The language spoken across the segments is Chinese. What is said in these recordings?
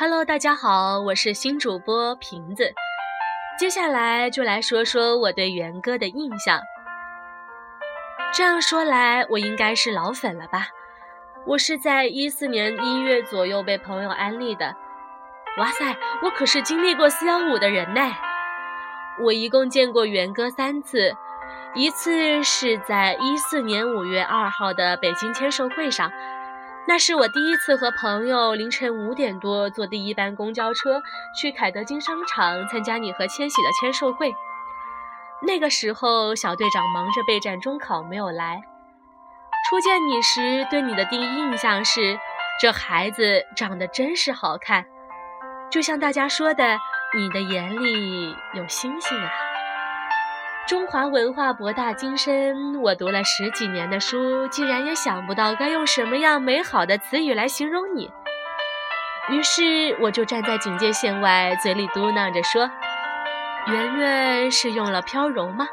Hello，大家好，我是新主播瓶子。接下来就来说说我对元歌的印象。这样说来，我应该是老粉了吧？我是在一四年一月左右被朋友安利的。哇塞，我可是经历过四幺五的人呢！我一共见过元歌三次，一次是在一四年五月二号的北京签售会上。那是我第一次和朋友凌晨五点多坐第一班公交车去凯德金商场参加你和千玺的签售会。那个时候，小队长忙着备战中考没有来。初见你时，对你的第一印象是，这孩子长得真是好看，就像大家说的，你的眼里有星星啊。中华文化博大精深，我读了十几年的书，竟然也想不到该用什么样美好的词语来形容你。于是我就站在警戒线外，嘴里嘟囔着说：“圆圆是用了飘柔吗？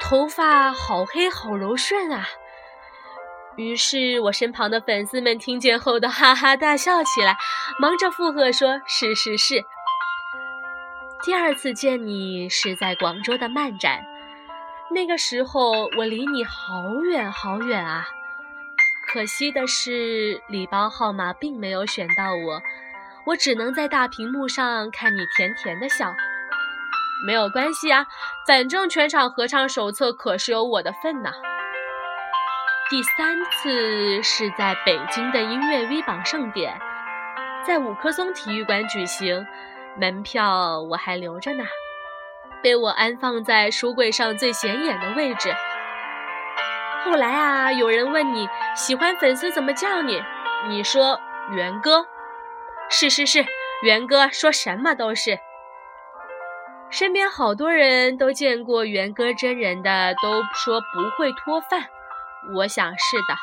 头发好黑，好柔顺啊！”于是我身旁的粉丝们听见后都哈哈大笑起来，忙着附和说：“是是是。”第二次见你是在广州的漫展。那个时候我离你好远好远啊！可惜的是礼包号码并没有选到我，我只能在大屏幕上看你甜甜的笑。没有关系啊，反正全场合唱手册可是有我的份呐。第三次是在北京的音乐 V 榜盛典，在五棵松体育馆举行，门票我还留着呢。被我安放在书柜上最显眼的位置。后来啊，有人问你喜欢粉丝怎么叫你，你说元哥。是是是，元哥，说什么都是。身边好多人都见过元哥真人的，都说不会脱饭。我想是的。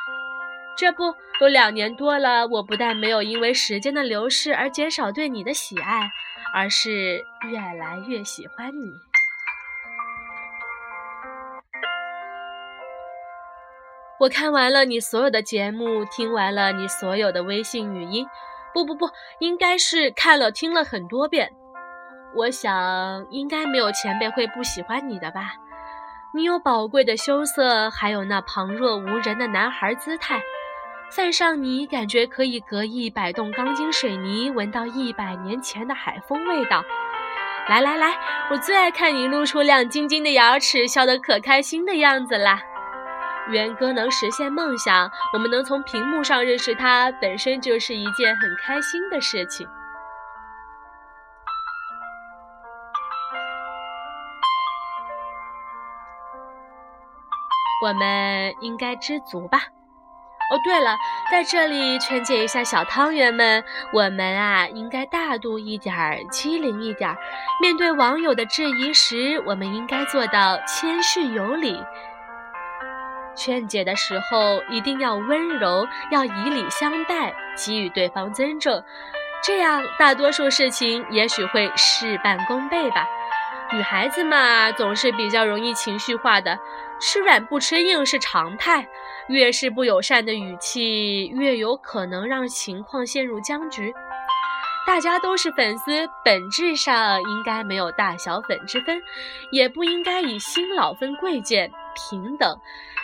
这不都两年多了，我不但没有因为时间的流逝而减少对你的喜爱，而是越来越喜欢你。我看完了你所有的节目，听完了你所有的微信语音，不不不，应该是看了听了很多遍。我想应该没有前辈会不喜欢你的吧？你有宝贵的羞涩，还有那旁若无人的男孩姿态，塞上你感觉可以隔一百栋钢筋水泥闻到一百年前的海风味道。来来来，我最爱看你露出亮晶晶的牙齿，笑得可开心的样子啦。元哥能实现梦想，我们能从屏幕上认识他，本身就是一件很开心的事情。我们应该知足吧。哦，对了，在这里劝诫一下小汤圆们，我们啊应该大度一点儿，机灵一点儿。面对网友的质疑时，我们应该做到谦逊有礼。劝解的时候一定要温柔，要以礼相待，给予对方尊重，这样大多数事情也许会事半功倍吧。女孩子嘛，总是比较容易情绪化的，吃软不吃硬是常态。越是不友善的语气，越有可能让情况陷入僵局。大家都是粉丝，本质上应该没有大小粉之分，也不应该以新老分贵贱，平等。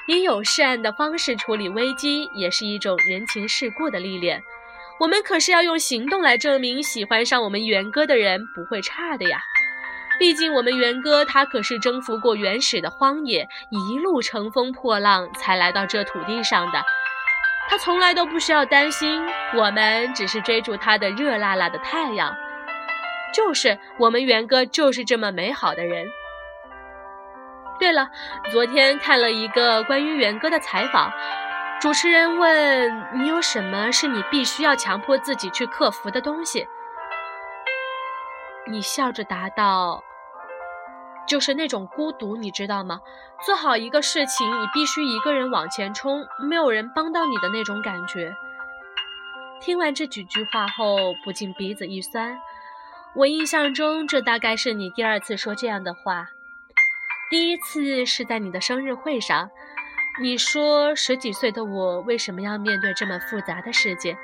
以友善的方式处理危机，也是一种人情世故的历练。我们可是要用行动来证明，喜欢上我们元哥的人不会差的呀。毕竟我们元哥他可是征服过原始的荒野，一路乘风破浪才来到这土地上的。他从来都不需要担心，我们只是追逐他的热辣辣的太阳。就是我们元哥就是这么美好的人。对了，昨天看了一个关于元哥的采访，主持人问你有什么是你必须要强迫自己去克服的东西，你笑着答道：“就是那种孤独，你知道吗？做好一个事情，你必须一个人往前冲，没有人帮到你的那种感觉。”听完这几句话后，不禁鼻子一酸。我印象中，这大概是你第二次说这样的话。第一次是在你的生日会上，你说十几岁的我为什么要面对这么复杂的世界？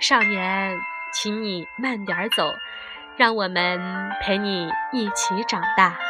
少年，请你慢点儿走，让我们陪你一起长大。